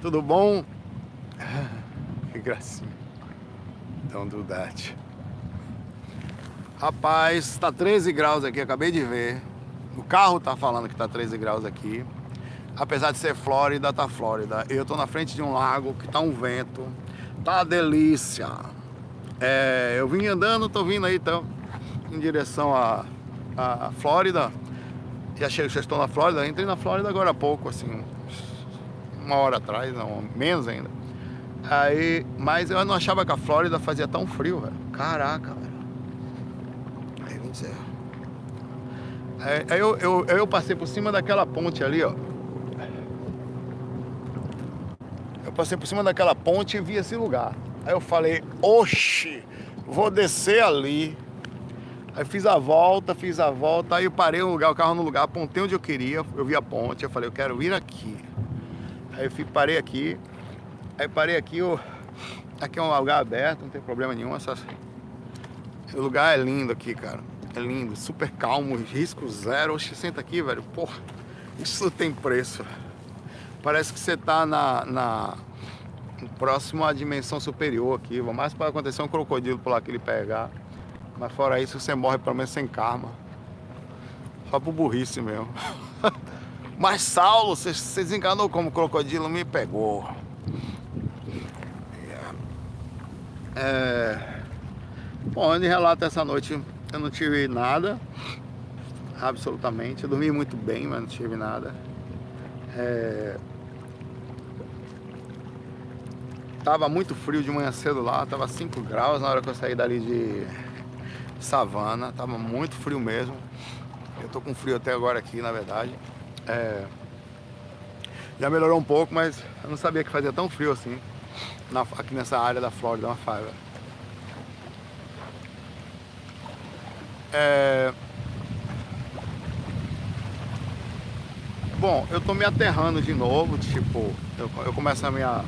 Tudo bom? Que gracinha. Do that. Rapaz, tá 13 graus aqui, acabei de ver. O carro tá falando que tá 13 graus aqui. Apesar de ser Flórida, tá Flórida. Eu tô na frente de um lago que tá um vento. Tá uma delícia. É, eu vim andando, tô vindo aí então, em direção à a, Flórida. Já chego, já estou na Flórida. Entrei na Flórida agora há pouco, assim, uma hora atrás, não, menos ainda. Aí, mas eu não achava que a Flórida fazia tão frio, velho. Caraca, velho. Aí, vem dizer. Aí eu, eu, eu passei por cima daquela ponte ali, ó. Eu passei por cima daquela ponte e vi esse lugar. Aí eu falei, oxe, vou descer ali. Aí fiz a volta, fiz a volta, aí eu parei o, lugar, o carro no lugar, apontei onde eu queria, eu vi a ponte, eu falei, eu quero ir aqui. Aí eu fui, parei aqui, aí parei aqui, eu, aqui é um lugar aberto, não tem problema nenhum, essas, o lugar é lindo aqui, cara. É lindo, super calmo, risco zero. Oxe, senta aqui, velho. Porra, isso tem preço. Parece que você tá na, na próximo à dimensão superior aqui. Mais pode acontecer um crocodilo por lá que ele pegar. Mas fora isso, você morre pelo menos sem karma. Só por burrice mesmo. Mas Saulo, você, desenganou como crocodilo me pegou. É... Bom, onde relata essa noite eu não tive nada, absolutamente. Eu dormi muito bem, mas não tive nada. É... Tava muito frio de manhã cedo lá, tava 5 graus na hora que eu saí dali de Savana, tava muito frio mesmo. Eu tô com frio até agora aqui, na verdade. É... Já melhorou um pouco, mas eu não sabia que fazia tão frio assim na... aqui nessa área da Flórida, uma faiva. É... Bom, eu tô me aterrando de novo, tipo, eu, eu começo a minha,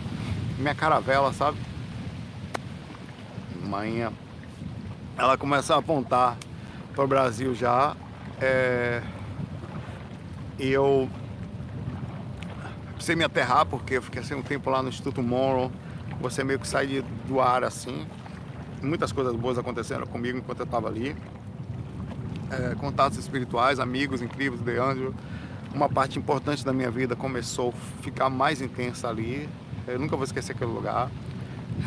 minha caravela, sabe? Manhã, ela começa a apontar para o Brasil já. É... E eu precisei me aterrar porque eu fiquei assim um tempo lá no Instituto Monroe. Você meio que sai do ar assim. Muitas coisas boas aconteceram comigo enquanto eu estava ali é, contatos espirituais, amigos incríveis de Ângelo. Uma parte importante da minha vida começou a ficar mais intensa ali. Eu nunca vou esquecer aquele lugar.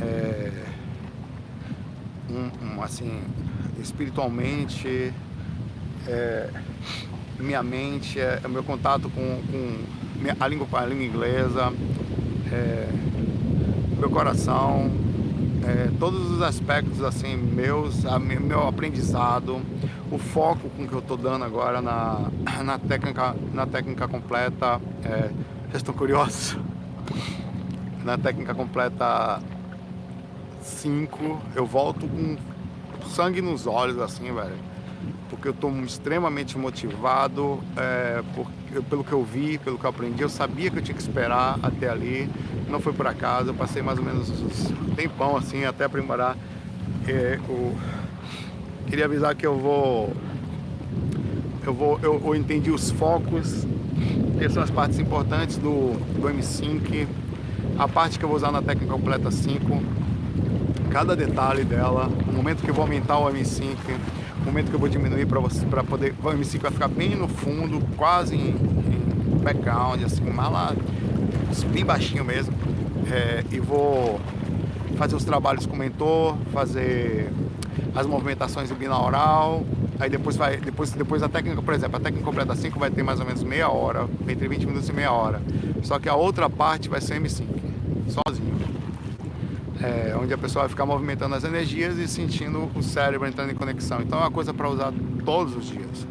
É, um, um, assim, espiritualmente, é, minha mente, é, o meu contato com, com minha, a, língua, a língua inglesa, é, meu coração, é, todos os aspectos assim meus, a, meu aprendizado, o foco com que eu estou dando agora na, na, técnica, na técnica completa. É, vocês estão curiosos? Na técnica completa 5, eu volto com sangue nos olhos, assim, velho. Porque eu estou extremamente motivado é, por, pelo que eu vi, pelo que eu aprendi. Eu sabia que eu tinha que esperar até ali. Não foi por acaso. Eu passei mais ou menos um tempão assim até aprimorar é, o, Queria avisar que eu vou. Eu vou. Eu, eu entendi os focos, que são as partes importantes do, do M5, a parte que eu vou usar na técnica completa 5, cada detalhe dela, o momento que eu vou aumentar o M5, o momento que eu vou diminuir para você para poder. O M5 vai ficar bem no fundo, quase em, em background, assim, mala bem baixinho mesmo. É, e vou fazer os trabalhos com o mentor, fazer as movimentações em binaural, aí depois vai, depois, depois a técnica, por exemplo, a técnica completa 5 vai ter mais ou menos meia hora, entre 20 minutos e meia hora. Só que a outra parte vai ser M5, sozinho. É, onde a pessoa vai ficar movimentando as energias e sentindo o cérebro entrando em conexão. Então é uma coisa para usar todos os dias.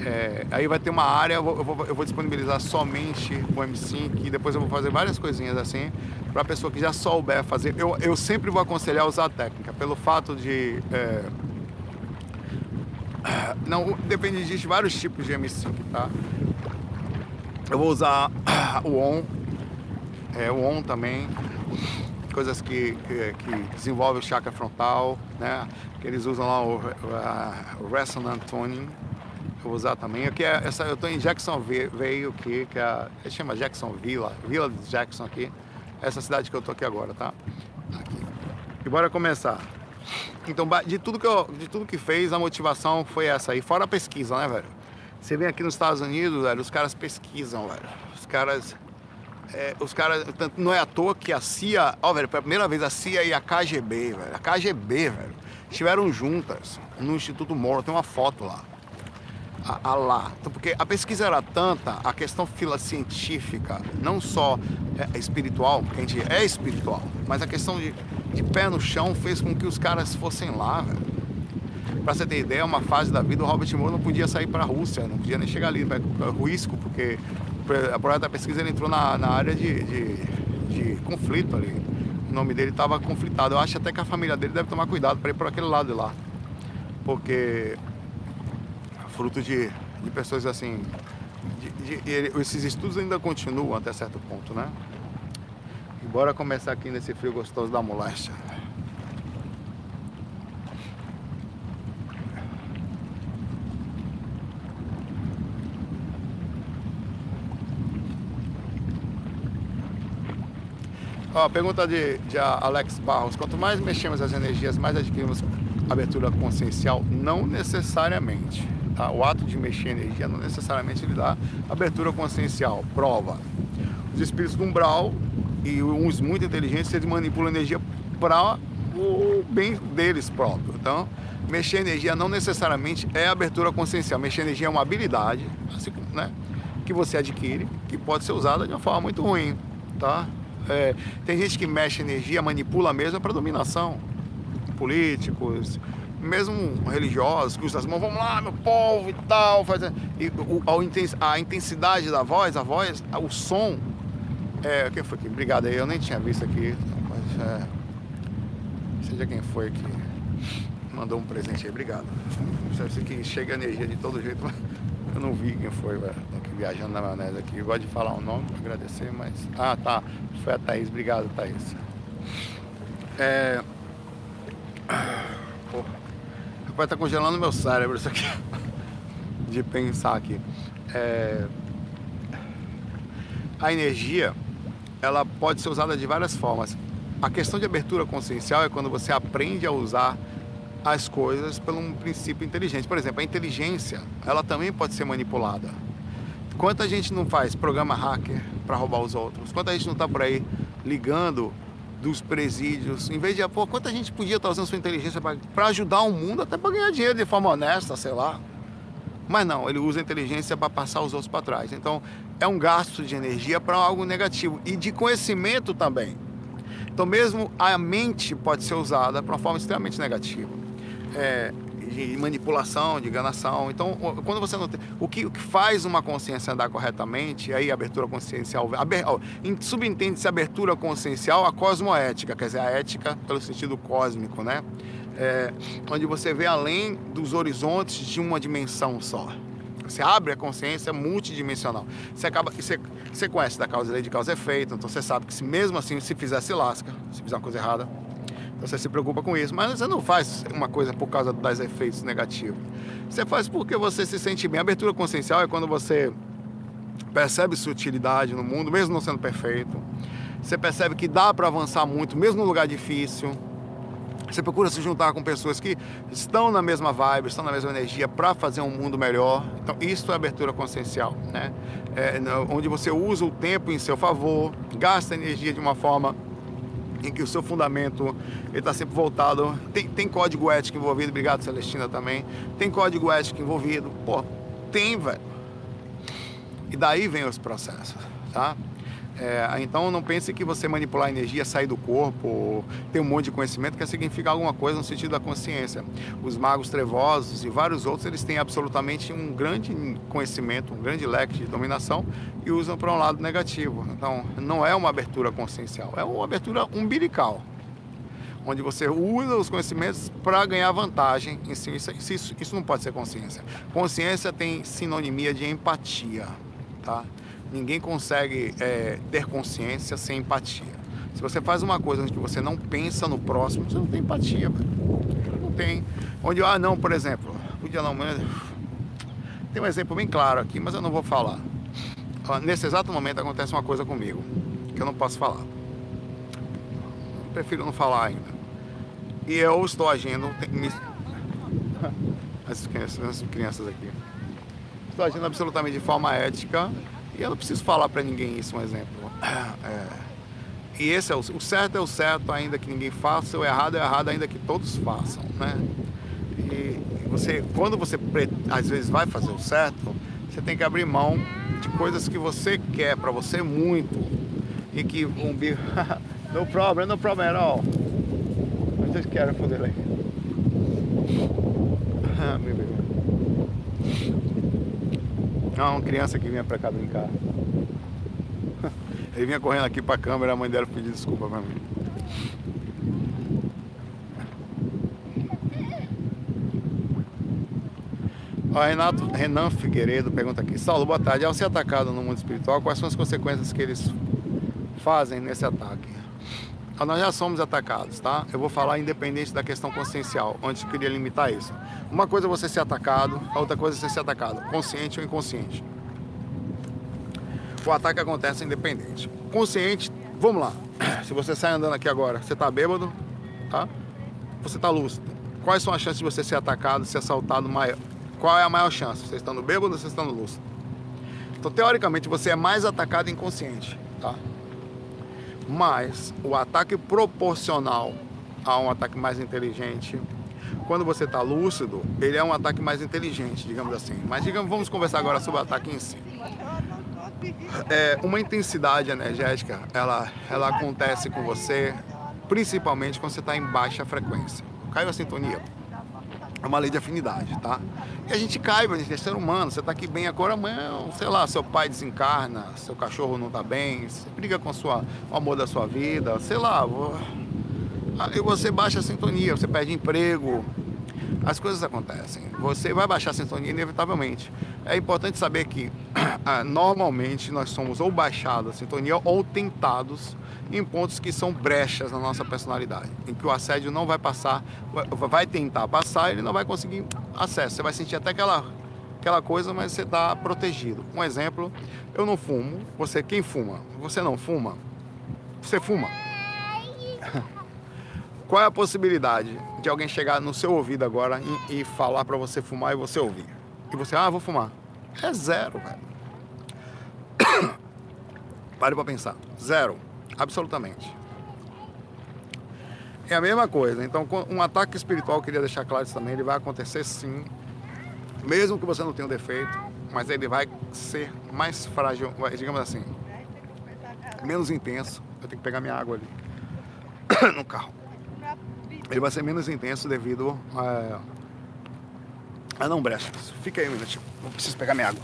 É, aí vai ter uma área, eu vou, eu, vou, disponibilizar somente o M5 e depois eu vou fazer várias coisinhas assim para a pessoa que já souber fazer. Eu, eu sempre vou aconselhar usar a técnica, pelo fato de. É, não, depende, existe vários tipos de M5, tá? Eu vou usar o ON, é, o ON também, coisas que, que, que desenvolvem o chakra frontal, né? Que eles usam lá o, o Resonant Tuning eu vou usar também. Aqui é essa, eu estou em Jacksonville aqui, que é, chama Jacksonville, Vila de Jackson aqui. Essa cidade que eu tô aqui agora, tá? Aqui. E bora começar. Então, de tudo que eu, de tudo que fez, a motivação foi essa aí, fora a pesquisa, né, velho? Você vem aqui nos Estados Unidos, velho, os caras pesquisam, velho. Os caras é, os caras, não é à toa que a CIA, ó, velho, pela primeira vez a CIA e a KGB, velho, a KGB, velho, estiveram juntas no Instituto Moro, tem uma foto lá. A, a lá. Então, porque a pesquisa era tanta, a questão científica, não só é, espiritual, porque a gente é espiritual, mas a questão de, de pé no chão fez com que os caras fossem lá, velho. Pra você ter ideia, uma fase da vida, o Robert Moore não podia sair para a Rússia, não podia nem chegar ali, para risco, porque a projeto da pesquisa ele entrou na, na área de, de, de conflito ali. O nome dele estava conflitado. Eu acho até que a família dele deve tomar cuidado para ir por aquele lado de lá. Porque fruto de, de pessoas assim. De, de, esses estudos ainda continuam até certo ponto, né? E bora começar aqui nesse frio gostoso da moléstia. Ó, pergunta de, de Alex Barros. Quanto mais mexemos as energias, mais adquirimos abertura consciencial? Não necessariamente. Tá? O ato de mexer energia não necessariamente lhe dá abertura consciencial. Prova. Os espíritos do umbral e uns muito inteligentes, eles manipulam energia para o bem deles próprios. Então, mexer energia não necessariamente é abertura consciencial. Mexer energia é uma habilidade, assim, né, que você adquire, que pode ser usada de uma forma muito ruim, tá? É, tem gente que mexe energia, manipula mesmo para dominação. Políticos, mesmo religiosos, que usam as mãos, vamos lá, meu povo e tal. Faz, e o, a, intensidade da voz, a voz, o som. É, quem foi aqui? Obrigado aí, eu nem tinha visto aqui. Mas, é, seja quem foi que mandou um presente aí, obrigado. Você que chega energia de todo jeito, mas eu não vi quem foi, velho. Aqui viajando na maionese aqui. Eu gosto de falar o nome pra agradecer, mas. Ah, tá. Foi a Thaís. Obrigado, Thaís. É. Pô. Rapaz, tá congelando meu cérebro isso aqui. de pensar aqui. É... A energia, ela pode ser usada de várias formas. A questão de abertura consciencial é quando você aprende a usar as coisas por um princípio inteligente. Por exemplo, a inteligência, ela também pode ser manipulada. Quanta gente não faz programa hacker para roubar os outros? Quanta gente não está por aí ligando dos presídios? Em vez de, pô, quanta gente podia estar usando sua inteligência para ajudar o mundo, até para ganhar dinheiro de forma honesta, sei lá. Mas não, ele usa a inteligência para passar os outros para trás. Então, é um gasto de energia para algo negativo e de conhecimento também. Então, mesmo a mente pode ser usada para uma forma extremamente negativa é, de manipulação, de enganação. Então, quando você não tem. O que, o que faz uma consciência andar corretamente, aí abertura consciencial. Aber, subentende-se abertura consciencial a cosmoética, quer dizer, a ética pelo sentido cósmico, né? É, onde você vê além dos horizontes de uma dimensão só. Você abre a consciência multidimensional. Você acaba, você, você conhece da causa lei de causa e efeito, então você sabe que se mesmo assim se fizer se lasca, se fizer uma coisa errada, você se preocupa com isso, mas você não faz uma coisa por causa dos efeitos negativos. Você faz porque você se sente bem. A abertura consciencial é quando você percebe sutilidade no mundo, mesmo não sendo perfeito. Você percebe que dá para avançar muito, mesmo no lugar difícil. Você procura se juntar com pessoas que estão na mesma vibe, estão na mesma energia para fazer um mundo melhor. Então, isso é abertura consciencial, né? É, onde você usa o tempo em seu favor, gasta energia de uma forma em que o seu fundamento está sempre voltado. Tem, tem código ético envolvido, obrigado Celestina também. Tem código ético envolvido. Pô, tem, velho. E daí vem os processos, tá? É, então não pense que você manipular a energia, sair do corpo, ter um monte de conhecimento quer significar alguma coisa no sentido da consciência. Os magos trevosos e vários outros, eles têm absolutamente um grande conhecimento, um grande leque de dominação e usam para um lado negativo. Então não é uma abertura consciencial, é uma abertura umbilical. Onde você usa os conhecimentos para ganhar vantagem em si. Isso, isso, isso não pode ser consciência. Consciência tem sinonimia de empatia, tá? Ninguém consegue é, ter consciência sem empatia. Se você faz uma coisa onde você não pensa no próximo, você não tem empatia. Não tem. Onde, ah, não, por exemplo, podia não, Tem um exemplo bem claro aqui, mas eu não vou falar. Nesse exato momento acontece uma coisa comigo que eu não posso falar. prefiro não falar ainda. E eu estou agindo. As crianças aqui. Estou agindo absolutamente de forma ética e eu não preciso falar para ninguém isso, um exemplo. É, e esse é o, o, certo é o certo, ainda que ninguém faça, o errado é o errado, ainda que todos façam, né? E você, quando você às vezes vai fazer o certo, você tem que abrir mão de coisas que você quer para você muito e que um bicho, no problem, no problem at all. I'm just careful delay. Meu bebê. Não, uma criança que vinha pra cá brincar. Ele vinha correndo aqui pra câmera, a mãe dela pediu desculpa pra mim. Renato Renan Figueiredo pergunta aqui: Saulo, boa tarde. Ao ser atacado no mundo espiritual, quais são as consequências que eles fazem nesse ataque? Ah, nós já somos atacados, tá? Eu vou falar independente da questão consciencial, onde eu queria limitar isso. Uma coisa é você ser atacado, a outra coisa é você ser atacado, consciente ou inconsciente. O ataque acontece independente. Consciente, vamos lá. Se você sai andando aqui agora, você tá bêbado, tá? Você tá lúcido. Quais são as chances de você ser atacado, ser assaltado maior? Qual é a maior chance? Você estando bêbado ou você estando lúcido? Então, teoricamente, você é mais atacado inconsciente, tá? Mas o ataque proporcional a um ataque mais inteligente, quando você está lúcido, ele é um ataque mais inteligente, digamos assim. Mas digamos, vamos conversar agora sobre o ataque em si. É, uma intensidade energética, ela, ela acontece com você, principalmente quando você está em baixa frequência. Caiu a sintonia? É uma lei de afinidade, tá? E a gente cai, a gente é ser humano. Você tá aqui bem agora, amanhã, sei lá, seu pai desencarna, seu cachorro não tá bem, você briga com, sua, o amor da sua vida, sei lá. Aí você baixa a sintonia, você perde emprego, as coisas acontecem. Você vai baixar a sintonia inevitavelmente. É importante saber que ah, normalmente nós somos ou baixados a sintonia ou tentados em pontos que são brechas na nossa personalidade, em que o assédio não vai passar, vai tentar passar, ele não vai conseguir acesso. Você vai sentir até aquela aquela coisa, mas você está protegido. Um exemplo, eu não fumo. Você quem fuma? Você não fuma? Você fuma? Qual é a possibilidade de alguém chegar no seu ouvido agora e, e falar para você fumar e você ouvir? E você, ah, vou fumar. É zero, velho. Pare para pensar. Zero. Absolutamente. É a mesma coisa. Então, um ataque espiritual, queria deixar claro isso também, ele vai acontecer sim, mesmo que você não tenha um defeito, mas ele vai ser mais frágil, digamos assim, menos intenso. Eu tenho que pegar minha água ali no carro. Ele vai ser menos intenso devido a, a não brechas. Fica aí um minutinho, eu preciso pegar minha água.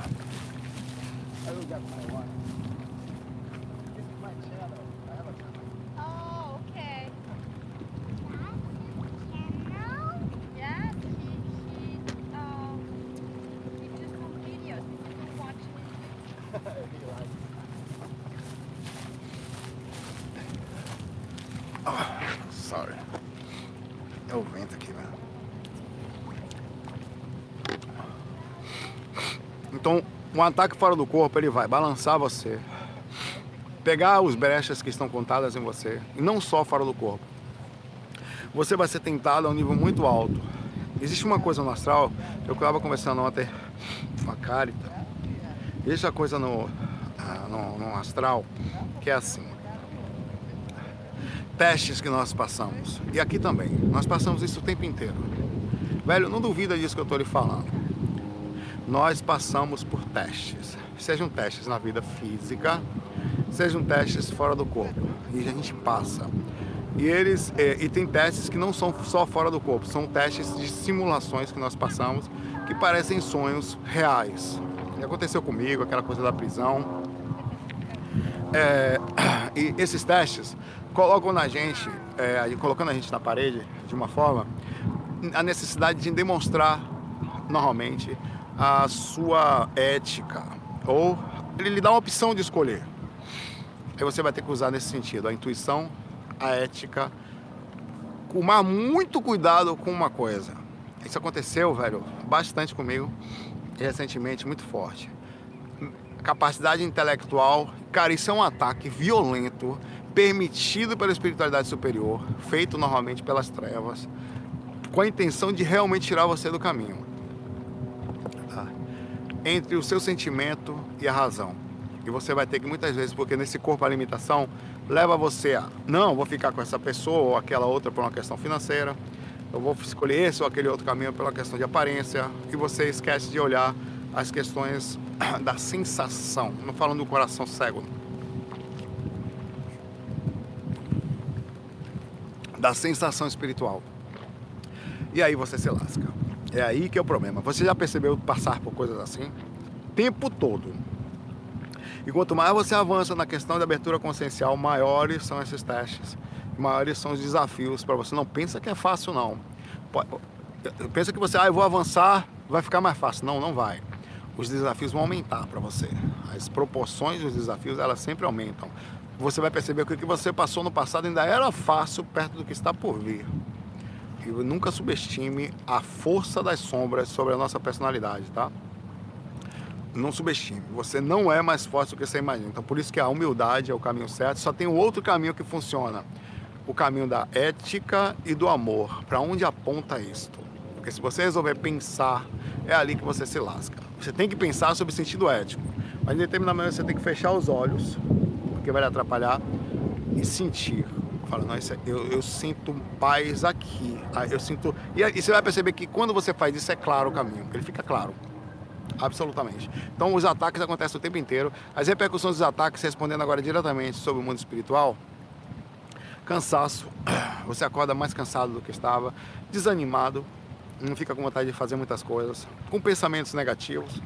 Um ataque fora do corpo, ele vai balançar você, pegar os brechas que estão contadas em você, e não só fora do corpo. Você vai ser tentado a um nível muito alto. Existe uma coisa no astral, eu estava conversando ontem com a Carita, existe a coisa no, ah, no, no astral que é assim. Testes que nós passamos. E aqui também. Nós passamos isso o tempo inteiro. Velho, não duvida disso que eu estou lhe falando nós passamos por testes, sejam testes na vida física, sejam testes fora do corpo, e a gente passa. E eles é, e tem testes que não são só fora do corpo, são testes de simulações que nós passamos que parecem sonhos reais. E aconteceu comigo, aquela coisa da prisão. É, e esses testes colocam na gente, é, colocando a gente na parede de uma forma, a necessidade de demonstrar normalmente a sua ética, ou ele lhe dá uma opção de escolher. Aí você vai ter que usar nesse sentido a intuição, a ética, tomar muito cuidado com uma coisa. Isso aconteceu, velho, bastante comigo. recentemente muito forte. Capacidade intelectual, cara, isso é um ataque violento, permitido pela espiritualidade superior, feito normalmente pelas trevas, com a intenção de realmente tirar você do caminho. Entre o seu sentimento e a razão. E você vai ter que muitas vezes, porque nesse corpo a limitação leva você a, não, vou ficar com essa pessoa ou aquela outra por uma questão financeira, eu vou escolher esse ou aquele outro caminho pela questão de aparência, e você esquece de olhar as questões da sensação, não falando do coração cego, da sensação espiritual. E aí você se lasca. É aí que é o problema. Você já percebeu passar por coisas assim? Tempo todo. E quanto mais você avança na questão de abertura consciencial, maiores são esses testes, maiores são os desafios para você. Não pensa que é fácil, não. Pensa que você, ah, eu vou avançar, vai ficar mais fácil. Não, não vai. Os desafios vão aumentar para você. As proporções dos desafios, elas sempre aumentam. Você vai perceber que o que você passou no passado ainda era fácil perto do que está por vir. E nunca subestime a força das sombras sobre a nossa personalidade, tá? não subestime. Você não é mais forte do que você imagina. Então, por isso que a humildade é o caminho certo. Só tem um outro caminho que funciona: o caminho da ética e do amor. Para onde aponta isto? Porque se você resolver pensar, é ali que você se lasca. Você tem que pensar sobre sentido ético, mas em determinado momento você tem que fechar os olhos, porque vai lhe atrapalhar, e sentir. Fala, não, eu, eu, sinto paz aqui. Ah, eu sinto. E, e você vai perceber que quando você faz isso, é claro o caminho, ele fica claro. Absolutamente. Então os ataques acontecem o tempo inteiro. As repercussões dos ataques, respondendo agora diretamente sobre o mundo espiritual, cansaço, você acorda mais cansado do que estava, desanimado, não fica com vontade de fazer muitas coisas, com pensamentos negativos.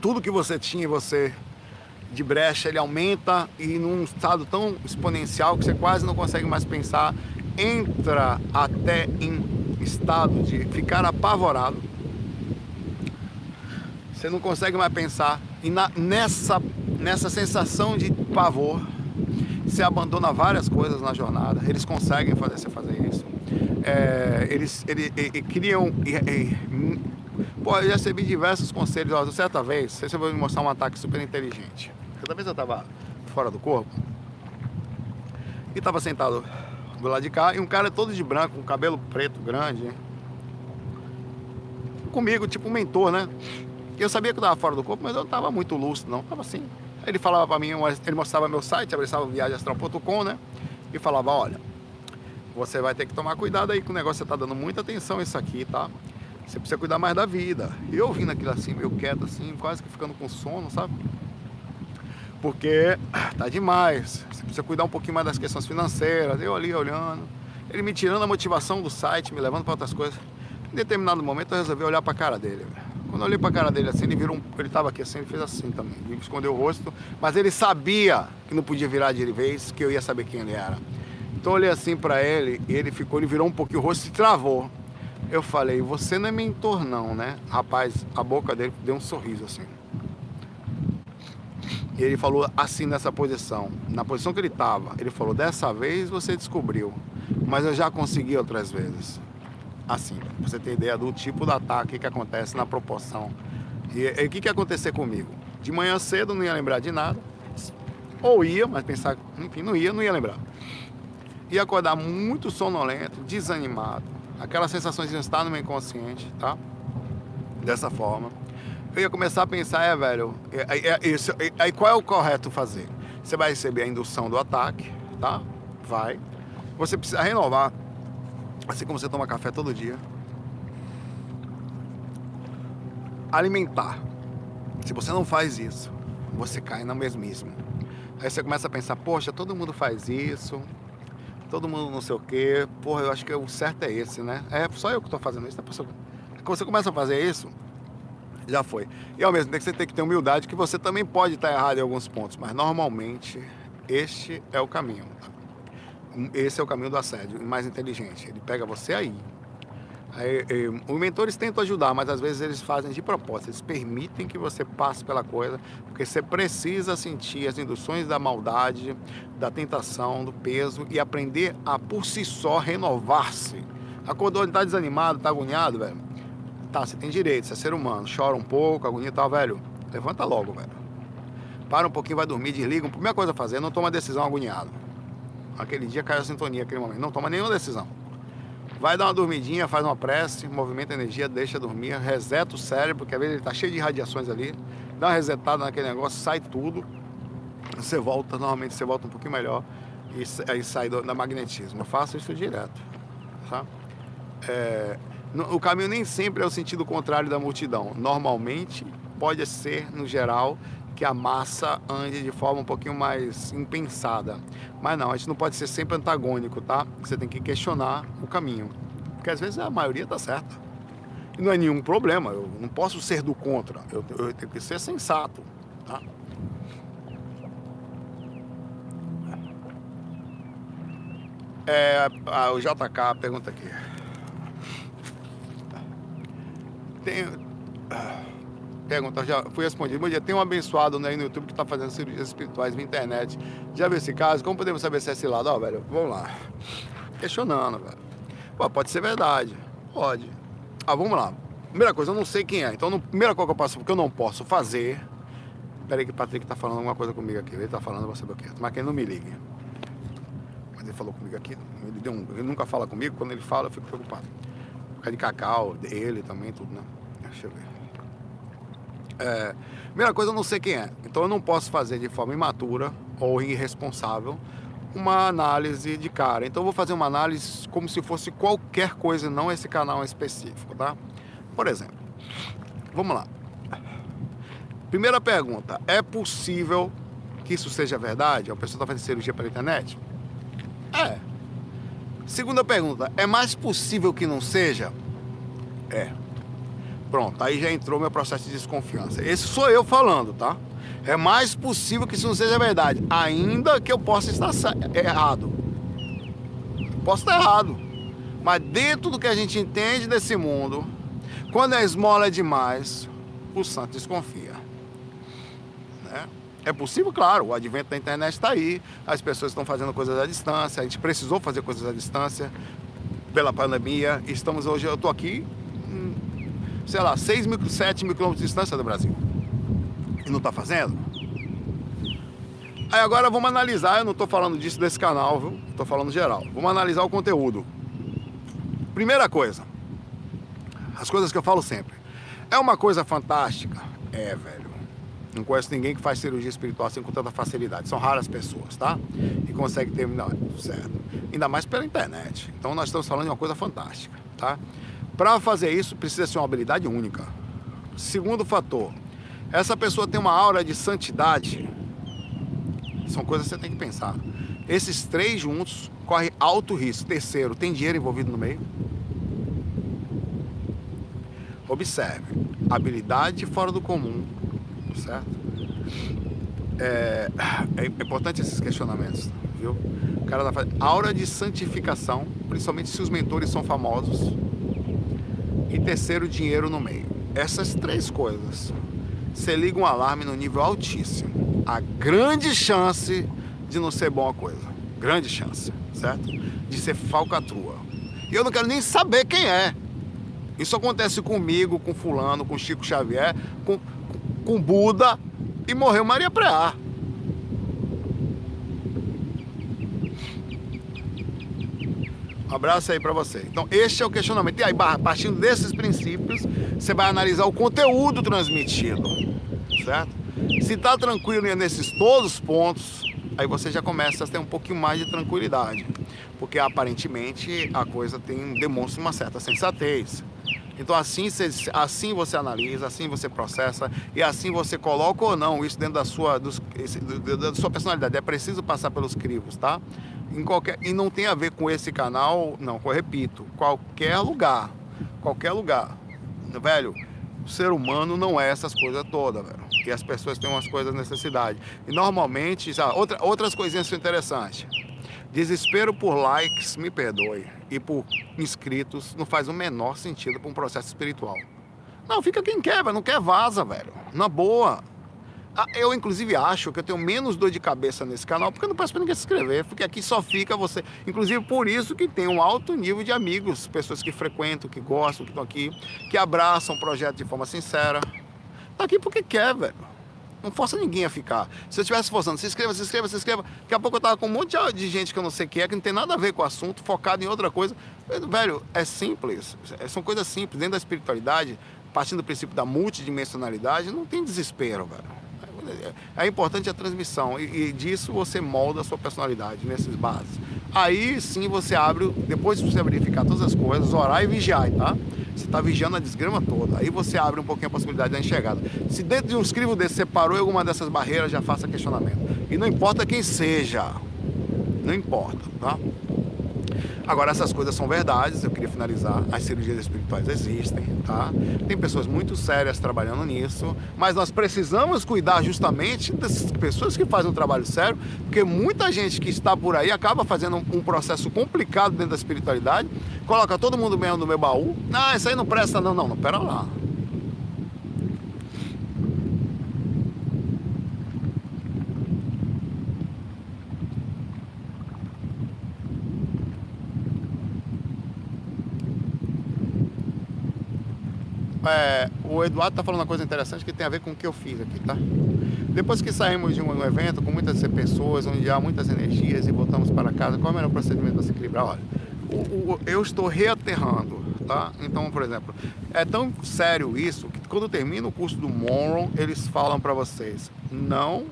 Tudo que você tinha você de brecha, ele aumenta e num estado tão exponencial que você quase não consegue mais pensar, entra até em estado de ficar apavorado você não consegue mais pensar. E na, nessa, nessa sensação de pavor, você abandona várias coisas na jornada. Eles conseguem fazer você fazer isso. É, eles, eles, eles, criam. pô, eu já recebi diversos conselhos. Certa vez, você vai me mostrar um ataque super inteligente. Certa vez eu estava fora do corpo e estava sentado do lado de cá e um cara todo de branco, com cabelo preto grande, comigo, tipo um mentor, né? Eu sabia que eu estava fora do corpo, mas eu não estava muito lúcido, não. Estava assim. Ele falava para mim, ele mostrava meu site, abraçava viagemastral.com, né? E falava, olha, você vai ter que tomar cuidado aí com o negócio, você está dando muita atenção isso aqui, tá? Você precisa cuidar mais da vida. E eu ouvindo aquilo assim, meio quieto assim, quase que ficando com sono, sabe? Porque tá demais. Você precisa cuidar um pouquinho mais das questões financeiras. Eu ali olhando, ele me tirando a motivação do site, me levando para outras coisas. Em determinado momento eu resolvi olhar para a cara dele. Quando eu olhei pra cara dele assim, ele virou um. Ele tava aqui assim, ele fez assim também. Ele escondeu o rosto, mas ele sabia que não podia virar de vez, que eu ia saber quem ele era. Então eu olhei assim para ele e ele ficou, ele virou um pouquinho o rosto e travou. Eu falei, você não é mentor não, né? Rapaz, a boca dele deu um sorriso assim. Ele falou assim nessa posição, na posição que ele estava. Ele falou, dessa vez você descobriu, mas eu já consegui outras vezes assim, pra você ter ideia do tipo de ataque que acontece na proporção. E o que, que ia acontecer comigo? De manhã cedo não ia lembrar de nada, ou ia, mas pensar, enfim, não ia, não ia lembrar. Ia acordar muito sonolento, desanimado, aquelas sensações de estar no meu inconsciente, tá? Dessa forma. Eu ia começar a pensar, é, velho, é, é, é, aí qual é o correto fazer? Você vai receber a indução do ataque, tá? Vai. Você precisa renovar Assim como você toma café todo dia. Alimentar. Se você não faz isso, você cai na mesmíssima. Aí você começa a pensar, poxa, todo mundo faz isso, todo mundo não sei o quê, porra, eu acho que o certo é esse, né? É só eu que estou fazendo isso, né? Quando você começa a fazer isso, já foi. E ao mesmo tempo você tem que ter humildade que você também pode estar errado em alguns pontos, mas normalmente este é o caminho. Esse é o caminho do assédio, mais inteligente. Ele pega você aí. aí, aí os mentores tentam ajudar, mas às vezes eles fazem de propósito. Eles permitem que você passe pela coisa, porque você precisa sentir as induções da maldade, da tentação, do peso e aprender a por si só renovar-se. Acordou, está desanimado, está agoniado, velho. Tá, você tem direito, você é ser humano, chora um pouco, agonia e tal, velho. Levanta logo, velho. Para um pouquinho, vai dormir, desliga. A primeira coisa a fazer, não toma decisão agoniado. Aquele dia caiu a sintonia, aquele momento. Não toma nenhuma decisão. Vai dar uma dormidinha, faz uma prece, movimenta a energia, deixa dormir, reseta o cérebro, porque às vezes ele tá cheio de radiações ali. Dá uma resetada naquele negócio, sai tudo. Você volta, normalmente você volta um pouquinho melhor e aí sai do, magnetismo. Eu faço isso direto. Tá? É, o caminho nem sempre é o sentido contrário da multidão. Normalmente pode ser, no geral, que a massa ande de forma um pouquinho mais impensada. Mas não, a gente não pode ser sempre antagônico, tá? Você tem que questionar o caminho. Porque às vezes a maioria tá certa. E não é nenhum problema, eu não posso ser do contra, eu, eu tenho que ser sensato, tá? É, a, o JK pergunta aqui. Tem. Pergunta, já fui respondido. Bom dia, tem um abençoado né, no YouTube que está fazendo cirurgias espirituais na internet. Já viu esse caso? Como podemos saber se é esse lado? Ó, velho, vamos lá. Questionando, velho. Pô, pode ser verdade. Pode. Ah, vamos lá. Primeira coisa, eu não sei quem é. Então, a primeira coisa que eu passo, porque eu não posso fazer. Peraí que o Patrick tá falando alguma coisa comigo aqui. Ele tá falando, você saber o quê. Mas que ele não me ligue. Mas ele falou comigo aqui. Ele, um, ele nunca fala comigo. Quando ele fala, eu fico preocupado. De cacau, dele também, tudo, né? Deixa eu ver. É, primeira coisa, eu não sei quem é. Então eu não posso fazer de forma imatura ou irresponsável uma análise de cara. Então eu vou fazer uma análise como se fosse qualquer coisa, não esse canal específico, tá? Por exemplo, vamos lá. Primeira pergunta: é possível que isso seja verdade? A pessoa está fazendo cirurgia pela internet? É. Segunda pergunta: é mais possível que não seja? É. Pronto, aí já entrou meu processo de desconfiança. Esse sou eu falando, tá? É mais possível que isso não seja verdade, ainda que eu possa estar errado. Posso estar errado. Mas dentro do que a gente entende desse mundo, quando a esmola é demais, o santo desconfia. Né? É possível, claro, o advento da internet está aí, as pessoas estão fazendo coisas à distância, a gente precisou fazer coisas à distância pela pandemia. Estamos hoje, eu estou aqui sei lá, 6 mil, 7 mil quilômetros de distância do Brasil. E não está fazendo? Aí agora vamos analisar, eu não estou falando disso desse canal, viu? Estou falando geral. Vamos analisar o conteúdo. Primeira coisa, as coisas que eu falo sempre. É uma coisa fantástica? É, velho. Não conheço ninguém que faz cirurgia espiritual assim com tanta facilidade. São raras pessoas, tá? E consegue terminar certo. Ainda mais pela internet. Então nós estamos falando de uma coisa fantástica, tá? Para fazer isso, precisa ser uma habilidade única. Segundo fator, essa pessoa tem uma aura de santidade. São coisas que você tem que pensar. Esses três juntos correm alto risco. Terceiro, tem dinheiro envolvido no meio? Observe, habilidade fora do comum, certo? É, é importante esses questionamentos, viu? O cara da aura de santificação, principalmente se os mentores são famosos, e terceiro, dinheiro no meio. Essas três coisas, você liga um alarme no nível altíssimo. A grande chance de não ser boa coisa. Grande chance, certo? De ser falcatrua. E eu não quero nem saber quem é. Isso acontece comigo, com fulano, com Chico Xavier, com, com Buda e morreu Maria Preá. Um abraço aí para você. Então, este é o questionamento. E aí, partindo desses princípios, você vai analisar o conteúdo transmitido, certo? Se tá tranquilo nesses todos os pontos, aí você já começa a ter um pouquinho mais de tranquilidade, porque aparentemente a coisa tem demonstra uma certa sensatez. Então assim você, assim você analisa, assim você processa e assim você coloca ou não isso dentro da sua, dos, da sua personalidade. É preciso passar pelos crivos, tá? Em qualquer, e não tem a ver com esse canal, não, eu repito, qualquer lugar, qualquer lugar. Velho, o ser humano não é essas coisas todas, velho. E as pessoas têm umas coisas necessidade. E normalmente, sabe, outra, outras coisinhas são interessantes. Desespero por likes, me perdoe, e por inscritos não faz o menor sentido para um processo espiritual. Não, fica quem quer, velho. Não quer vaza, velho. Na boa. Ah, eu, inclusive, acho que eu tenho menos dor de cabeça nesse canal, porque eu não peço para ninguém se inscrever, porque aqui só fica você. Inclusive, por isso que tem um alto nível de amigos, pessoas que frequentam, que gostam, que estão aqui, que abraçam o projeto de forma sincera. Tá aqui porque quer, velho. Não força ninguém a ficar. Se eu estivesse forçando, se inscreva, se inscreva, se inscreva. Daqui a pouco eu tava com um monte de gente que eu não sei o que é, que não tem nada a ver com o assunto, focado em outra coisa. Velho, é simples. É, são coisas simples. Dentro da espiritualidade, partindo do princípio da multidimensionalidade, não tem desespero, velho. É importante a transmissão e, e disso você molda a sua personalidade nesses bases. Aí sim você abre, depois de você verificar todas as coisas, orar e vigiar, tá? Você está vigiando a desgrama toda. Aí você abre um pouquinho a possibilidade da enxergada. Se dentro de um escrivo desse você parou em alguma dessas barreiras, já faça questionamento. E não importa quem seja. Não importa, tá? Agora, essas coisas são verdades, eu queria finalizar. As cirurgias espirituais existem, tá? Tem pessoas muito sérias trabalhando nisso, mas nós precisamos cuidar justamente dessas pessoas que fazem um trabalho sério, porque muita gente que está por aí acaba fazendo um processo complicado dentro da espiritualidade, coloca todo mundo mesmo no meu baú. Ah, isso aí não presta, não, não, não, pera lá. É, o Eduardo está falando uma coisa interessante que tem a ver com o que eu fiz aqui, tá? Depois que saímos de um evento com muitas pessoas, onde há muitas energias e voltamos para casa, qual é o melhor procedimento para se equilibrar? Olha, o, o, eu estou reaterrando, tá? Então, por exemplo, é tão sério isso que quando termina o curso do Monroe, eles falam para vocês, não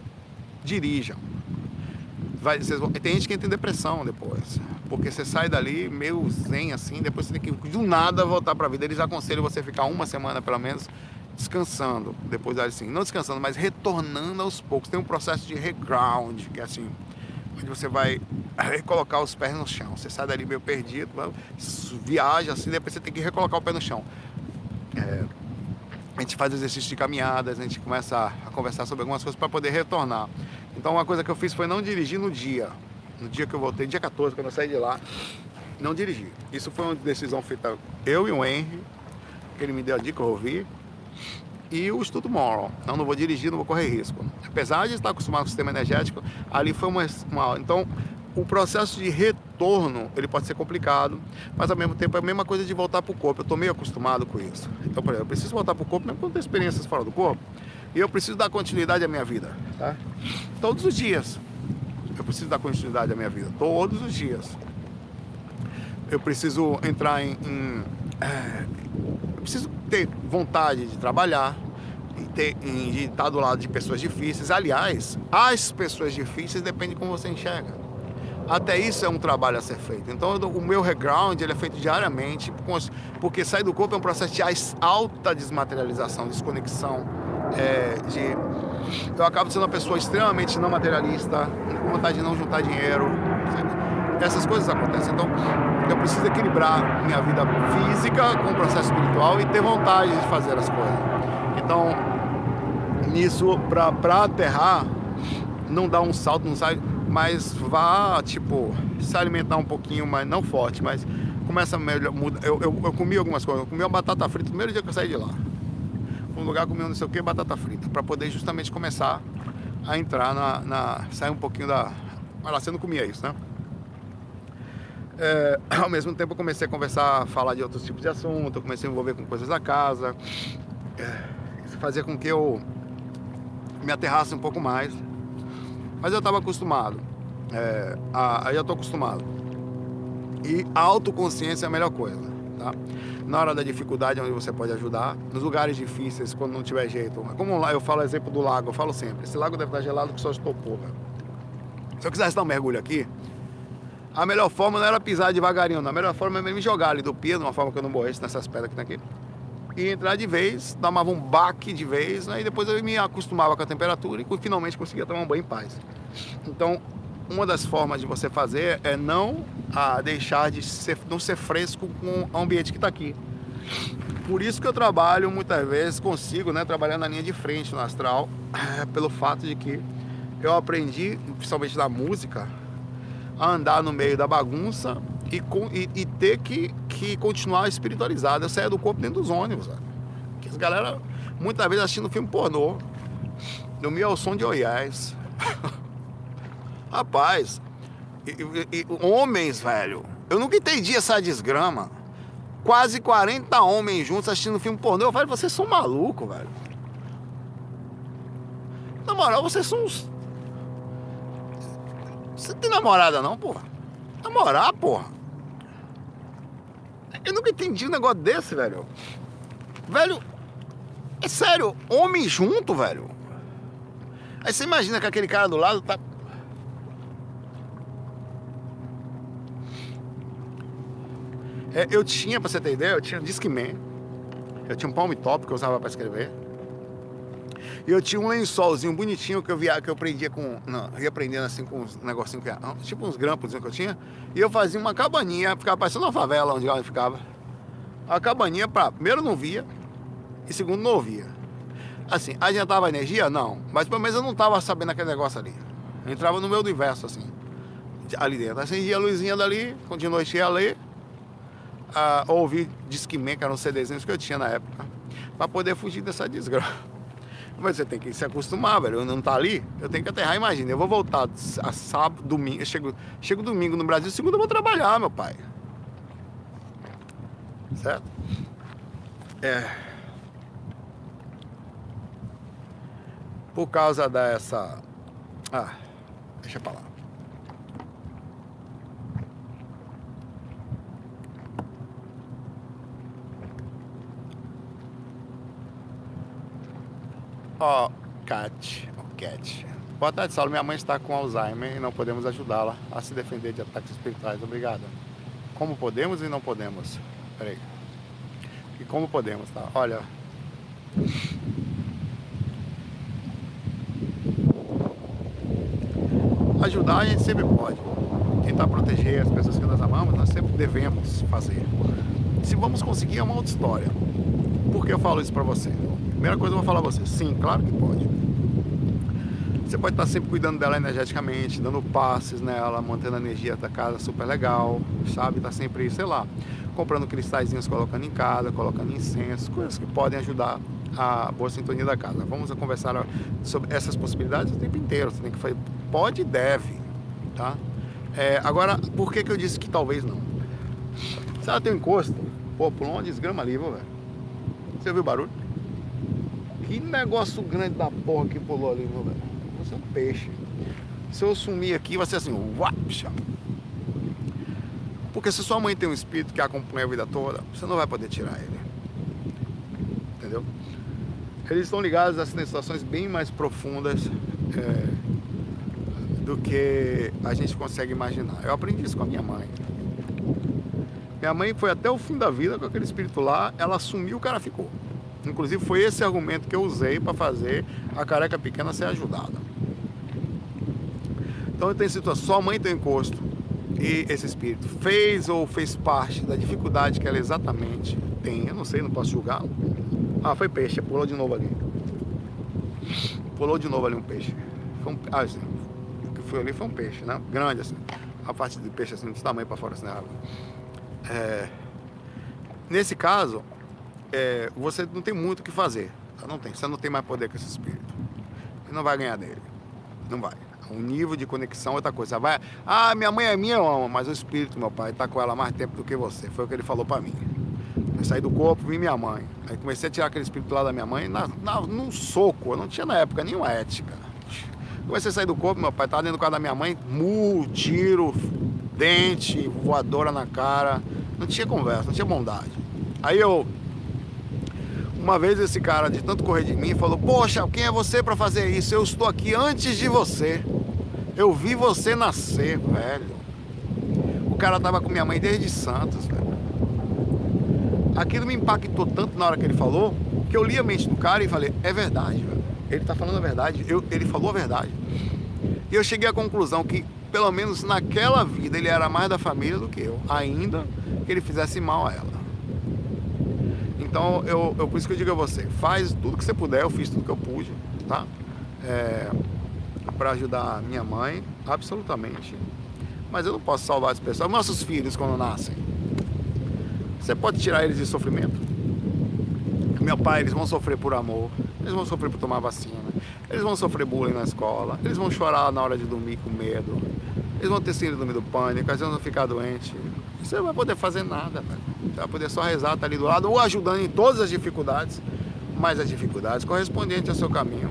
dirijam. Vai, vocês, tem gente que tem depressão depois porque você sai dali meio zen assim, depois você tem que do nada voltar para a vida. Eles aconselham você ficar uma semana pelo menos descansando, depois assim, não descansando, mas retornando aos poucos. Tem um processo de reground, que é assim, onde você vai recolocar os pés no chão. Você sai dali meio perdido, viaja assim, depois você tem que recolocar o pé no chão. É, a gente faz exercício de caminhadas, a gente começa a conversar sobre algumas coisas para poder retornar. Então uma coisa que eu fiz foi não dirigir no dia, no dia que eu voltei, dia 14, quando eu saí de lá, não dirigi. Isso foi uma decisão feita eu e o Henry, que ele me deu a dica, eu ouvi, e o estudo moral. Não, não vou dirigir, não vou correr risco. Apesar de estar acostumado com o sistema energético, ali foi uma, uma então o processo de retorno ele pode ser complicado, mas ao mesmo tempo é a mesma coisa de voltar para o corpo. Eu estou meio acostumado com isso. Então, por exemplo, eu preciso voltar para o corpo mesmo quando tenho experiências fora do corpo. E eu preciso dar continuidade à minha vida, tá? Todos os dias. Eu preciso dar continuidade à minha vida todos os dias. Eu preciso entrar em. em é, eu preciso ter vontade de trabalhar, e ter, em, de estar do lado de pessoas difíceis. Aliás, as pessoas difíceis dependem de como você enxerga. Até isso é um trabalho a ser feito. Então, o meu reground ele é feito diariamente, porque sair do corpo é um processo de alta desmaterialização, desconexão, é, de eu acabo sendo uma pessoa extremamente não materialista, com vontade de não juntar dinheiro. Essas coisas acontecem. Então, eu preciso equilibrar minha vida física com o processo espiritual e ter vontade de fazer as coisas. Então, nisso, para aterrar, não dá um salto, não sai, mas vá, tipo, se alimentar um pouquinho, mas não forte, mas começa a melhor, muda. Eu, eu, eu comi algumas coisas, eu comi uma batata frita no primeiro dia que eu saí de lá um lugar comendo não sei o que, batata frita, para poder justamente começar a entrar na, na, sair um pouquinho da. Mas lá você não comia isso, né? É, ao mesmo tempo eu comecei a conversar, falar de outros tipos de assunto, eu comecei a envolver com coisas da casa. É, isso fazia com que eu me aterrasse um pouco mais. Mas eu estava acostumado. É, aí eu estou acostumado. E a autoconsciência é a melhor coisa, tá? na hora da dificuldade, onde você pode ajudar, nos lugares difíceis, quando não tiver jeito. Como lá, eu falo exemplo do lago, eu falo sempre: esse lago deve estar gelado que só estopou. Se eu quisesse dar um mergulho aqui, a melhor forma não era pisar devagarinho, não. A melhor forma era me jogar ali do pia, de uma forma que eu não morresse nessas pedras que tem aqui. E entrar de vez, tomava um baque de vez, né? depois eu me acostumava com a temperatura e finalmente conseguia tomar um banho em paz. Então, uma das formas de você fazer é não ah, deixar de ser, não ser fresco com o ambiente que está aqui. Por isso que eu trabalho muitas vezes, consigo né, trabalhar na linha de frente no astral, pelo fato de que eu aprendi, principalmente na música, a andar no meio da bagunça e, e, e ter que, que continuar espiritualizado. Eu saía do corpo dentro dos ônibus. Que as galera, muitas vezes assistindo filme pornô, dormia ao som de oiás. Rapaz, e, e, homens, velho. Eu nunca entendi essa desgrama. Quase 40 homens juntos assistindo filme pornô. Eu falei, vocês são malucos, velho. Na moral, vocês são uns. Você tem namorada não, porra? Namorar, porra. Eu nunca entendi um negócio desse, velho. Velho, é sério, homem junto, velho. Aí você imagina que aquele cara do lado tá. É, eu tinha, pra você ter ideia, eu tinha um Discman. Eu tinha um palm top que eu usava pra escrever. E eu tinha um lençolzinho bonitinho que eu via, que eu prendia com. Não, ia prendendo assim com uns negocinhos que Tipo uns grampos que eu tinha. E eu fazia uma cabaninha, ficava parecendo uma favela onde ela ficava. A cabaninha pra. Primeiro não via, e segundo não ouvia. Assim, adiantava a energia? Não. Mas pelo menos eu não tava sabendo aquele negócio ali. Eu entrava no meu universo, assim. Ali dentro. Acendia a luzinha dali, continuei a ler. A ouvir Discman, que eram os CDzinhos que eu tinha na época. para poder fugir dessa desgraça. Mas você tem que se acostumar, velho. Eu não tá ali, eu tenho que aterrar. Imagina, eu vou voltar a sábado, domingo. Eu chego, chego domingo no Brasil, segundo eu vou trabalhar, meu pai. Certo? É. Por causa dessa. Ah, deixa pra lá. Ó, oh, Cat, oh, Cat. Boa tarde, Saulo. Minha mãe está com Alzheimer e não podemos ajudá-la a se defender de ataques espirituais. Obrigado. Como podemos e não podemos? Peraí. E como podemos, tá? Olha. Ajudar a gente sempre pode. Tentar proteger as pessoas que nós amamos, nós sempre devemos fazer. Se vamos conseguir, é uma outra história. Por que eu falo isso pra você? Primeira coisa eu vou falar a você, sim, claro que pode. Você pode estar sempre cuidando dela energeticamente, dando passes nela, mantendo a energia da casa super legal, sabe? Tá sempre, sei lá, comprando cristalzinhos, colocando em casa, colocando incenso, coisas que podem ajudar a boa sintonia da casa. Vamos conversar sobre essas possibilidades o tempo inteiro. Você tem que fazer, pode e deve, tá? É, agora, por que, que eu disse que talvez não? Se ela tem um encosto, pô, pulou uma desgrama ali, velho. Você ouviu o barulho? Que negócio grande da porra que pulou ali, meu velho. Você é um peixe. Se eu sumir aqui, vai ser assim, uapcha. Porque se sua mãe tem um espírito que acompanha a vida toda, você não vai poder tirar ele. Entendeu? Eles estão ligados a situações bem mais profundas é, do que a gente consegue imaginar. Eu aprendi isso com a minha mãe. Minha mãe foi até o fim da vida com aquele espírito lá, ela assumiu, o cara ficou. Inclusive foi esse argumento que eu usei para fazer a careca pequena ser ajudada. Então tem situação, sua mãe tem encosto e esse espírito fez ou fez parte da dificuldade que ela exatamente tem. Eu não sei, não posso julgar. Ah, foi peixe, pulou de novo ali. Pulou de novo ali um peixe. Foi um, ah, assim, o que foi ali foi um peixe, né? Grande assim. A parte de peixe assim, desse tamanho para fora assim água. É, nesse caso, é, você não tem muito o que fazer. Não tem. Você não tem mais poder com esse espírito. Você não vai ganhar dele. Não vai. Um nível de conexão é outra coisa. Vai, ah, minha mãe é minha, eu amo, mas o espírito, meu pai, está com ela mais tempo do que você. Foi o que ele falou para mim. Eu saí do corpo, vi minha mãe. Aí comecei a tirar aquele espírito lá da minha mãe na, na, num soco. Eu não tinha na época nenhuma ética. Comecei a sair do corpo, meu pai estava dentro do quarto da minha mãe, murro, tiro, dente, voadora na cara. Não tinha conversa, não tinha bondade. Aí eu uma vez esse cara, de tanto correr de mim, falou: Poxa, quem é você para fazer isso? Eu estou aqui antes de você. Eu vi você nascer, velho. O cara tava com minha mãe desde Santos, velho. Aquilo me impactou tanto na hora que ele falou, que eu li a mente do cara e falei: É verdade, velho. Ele tá falando a verdade. Eu, ele falou a verdade. E eu cheguei à conclusão que, pelo menos naquela vida, ele era mais da família do que eu, ainda que ele fizesse mal a ela. Então, eu, eu, por isso que eu digo a você, faz tudo que você puder, eu fiz tudo que eu pude, tá? É, para ajudar minha mãe, absolutamente. Mas eu não posso salvar as pessoas. Nossos filhos, quando nascem, você pode tirar eles de sofrimento? Meu pai, eles vão sofrer por amor, eles vão sofrer por tomar vacina, eles vão sofrer bullying na escola, eles vão chorar na hora de dormir com medo, eles vão ter síndrome do pânico, às vezes vão ficar doentes. Você não vai poder fazer nada, velho. Vai poder só rezar, estar tá ali do lado, ou ajudando em todas as dificuldades, mas as dificuldades correspondentes ao seu caminho.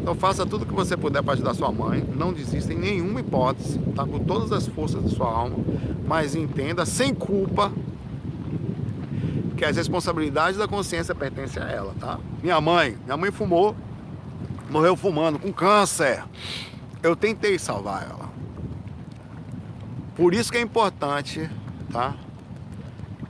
Então faça tudo o que você puder para ajudar sua mãe. Não desista em nenhuma hipótese, tá? Com todas as forças da sua alma, mas entenda sem culpa que as responsabilidades da consciência pertencem a ela, tá? Minha mãe, minha mãe fumou, morreu fumando com câncer. Eu tentei salvar ela. Por isso que é importante, tá?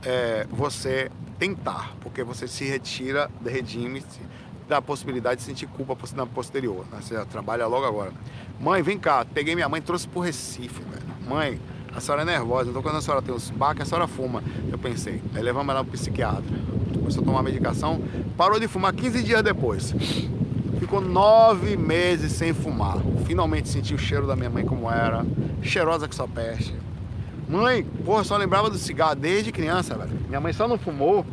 É, você tentar, porque você se retira, redime-se da possibilidade de sentir culpa na posterior. Né? Você trabalha logo agora. Mãe, vem cá, peguei minha mãe, trouxe pro Recife, velho. Mãe, a senhora é nervosa, então quando a senhora tem os baques, a senhora fuma. Eu pensei, aí levamos ela pro psiquiatra. Começou a tomar medicação, parou de fumar 15 dias depois. Ficou nove meses sem fumar. Finalmente senti o cheiro da minha mãe como era. Cheirosa que só peste. Mãe, porra, só lembrava do cigarro desde criança, velho. Minha mãe só não fumou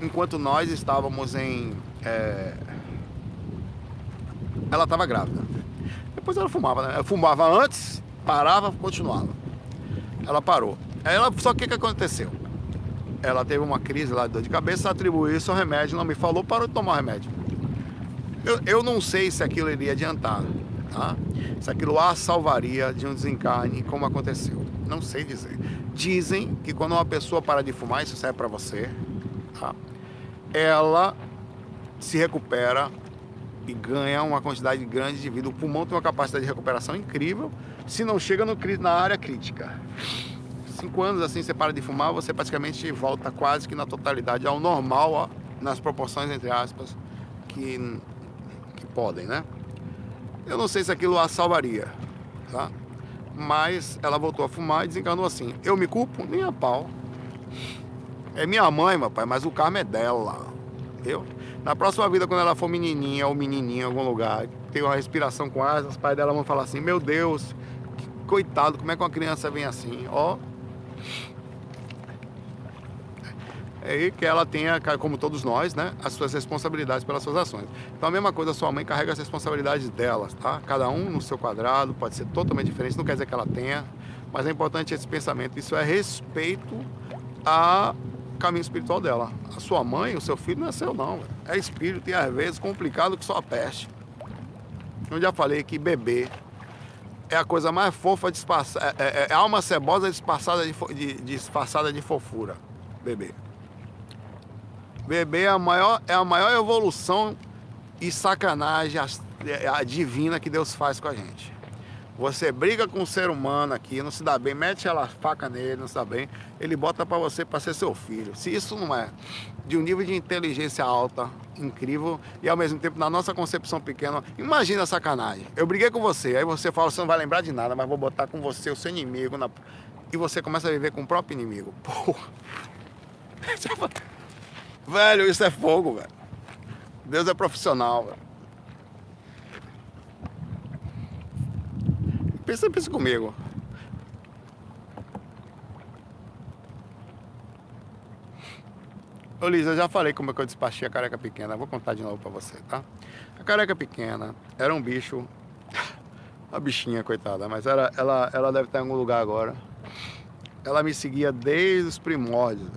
enquanto nós estávamos em. É... Ela estava grávida. Depois ela fumava, né? Ela fumava antes, parava, continuava. Ela parou. Ela, só que o que aconteceu? Ela teve uma crise lá de dor de cabeça, atribuiu isso ao remédio, não me falou, parou de tomar o remédio. Eu, eu não sei se aquilo iria adiantar, tá? Se aquilo a salvaria de um desencarne, como aconteceu. Não sei dizer. Dizem que quando uma pessoa para de fumar, isso serve para você, tá? Ela se recupera e ganha uma quantidade grande de vida. O pulmão tem uma capacidade de recuperação incrível, se não chega no, na área crítica. Cinco anos assim você para de fumar, você praticamente volta quase que na totalidade ao normal, ó, nas proporções entre aspas que, que podem, né? Eu não sei se aquilo a salvaria, tá? Mas ela voltou a fumar e desencanou assim. Eu me culpo nem a pau. É minha mãe, meu pai, mas o karma é dela. Entendeu? Na próxima vida, quando ela for menininha ou menininho em algum lugar, tem uma respiração com asas, os pais dela vão falar assim: Meu Deus, coitado, como é que uma criança vem assim? Ó. É aí que ela tenha, como todos nós, né, as suas responsabilidades pelas suas ações. Então a mesma coisa, sua mãe carrega as responsabilidades delas, tá? Cada um no seu quadrado, pode ser totalmente diferente, não quer dizer que ela tenha, mas é importante esse pensamento. Isso é respeito a caminho espiritual dela. A sua mãe, o seu filho não é seu não, é espírito e às vezes complicado que só a peste. Eu já falei que bebê é a coisa mais fofa disfarçada, é, é, é alma cebosa disfarçada de, de, disfarçada de fofura. Bebê. Bebê é a maior, é a maior evolução e sacanagem a, é, a divina que Deus faz com a gente. Você briga com um ser humano aqui, não se dá bem, mete ela faca nele, não se dá bem, ele bota para você para ser seu filho. Se isso não é de um nível de inteligência alta, incrível, e ao mesmo tempo na nossa concepção pequena, imagina a sacanagem. Eu briguei com você, aí você fala, você não vai lembrar de nada, mas vou botar com você o seu inimigo na... e você começa a viver com o próprio inimigo. Porra. Velho, isso é fogo, velho. Deus é profissional, velho. Pensa, pensa comigo. Ô Liz, eu já falei como é que eu despachei a careca pequena. Vou contar de novo pra você, tá? A careca pequena era um bicho. Uma bichinha, coitada, mas era, ela, ela deve estar em algum lugar agora. Ela me seguia desde os primórdios.